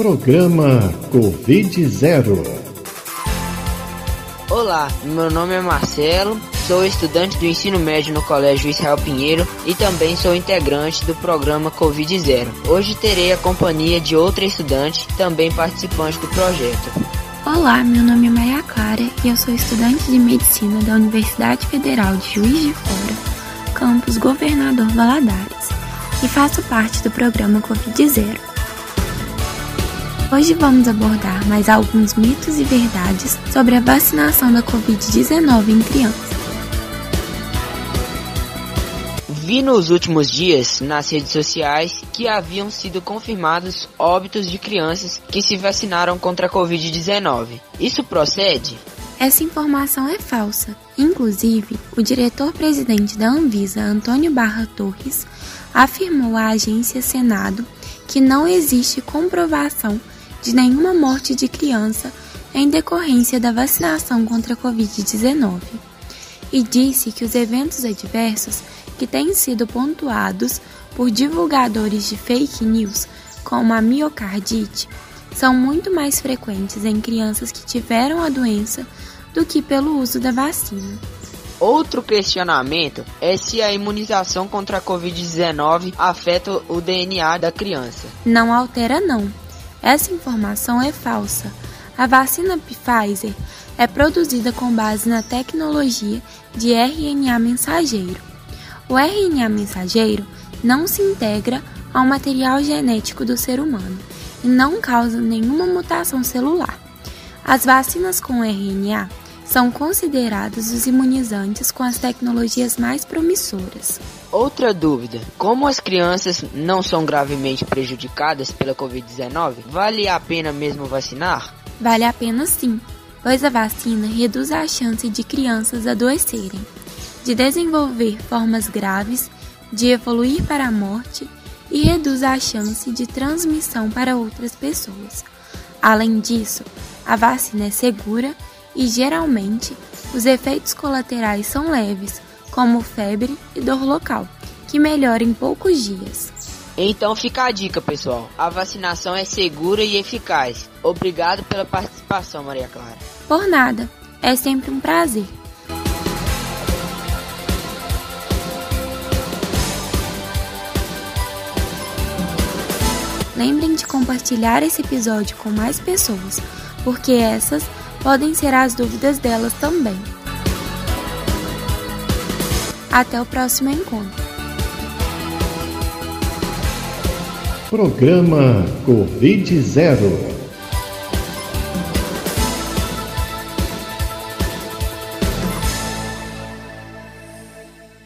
Programa Covid-0 Olá, meu nome é Marcelo, sou estudante do ensino médio no Colégio Israel Pinheiro e também sou integrante do programa Covid-0. Hoje terei a companhia de outra estudante, também participante do projeto. Olá, meu nome é Maria Clara e eu sou estudante de medicina da Universidade Federal de Juiz de Fora, campus Governador Valadares, e faço parte do programa Covid-0. Hoje vamos abordar mais alguns mitos e verdades sobre a vacinação da Covid-19 em crianças. Vi nos últimos dias nas redes sociais que haviam sido confirmados óbitos de crianças que se vacinaram contra a Covid-19. Isso procede? Essa informação é falsa. Inclusive, o diretor-presidente da Anvisa, Antônio Barra Torres, afirmou à agência Senado que não existe comprovação de nenhuma morte de criança em decorrência da vacinação contra a Covid-19 e disse que os eventos adversos que têm sido pontuados por divulgadores de fake news, como a miocardite, são muito mais frequentes em crianças que tiveram a doença do que pelo uso da vacina. Outro questionamento é se a imunização contra a Covid-19 afeta o DNA da criança. Não altera, não. Essa informação é falsa. A vacina Pfizer é produzida com base na tecnologia de RNA mensageiro. O RNA mensageiro não se integra ao material genético do ser humano e não causa nenhuma mutação celular. As vacinas com RNA são considerados os imunizantes com as tecnologias mais promissoras. Outra dúvida: como as crianças não são gravemente prejudicadas pela Covid-19, vale a pena mesmo vacinar? Vale a pena sim, pois a vacina reduz a chance de crianças adoecerem, de desenvolver formas graves, de evoluir para a morte e reduz a chance de transmissão para outras pessoas. Além disso, a vacina é segura e geralmente os efeitos colaterais são leves, como febre e dor local, que melhora em poucos dias. Então fica a dica, pessoal. A vacinação é segura e eficaz. Obrigado pela participação, Maria Clara. Por nada. É sempre um prazer. Lembrem de compartilhar esse episódio com mais pessoas, porque essas podem ser as dúvidas delas também. Até o próximo encontro. Programa Covid Zero.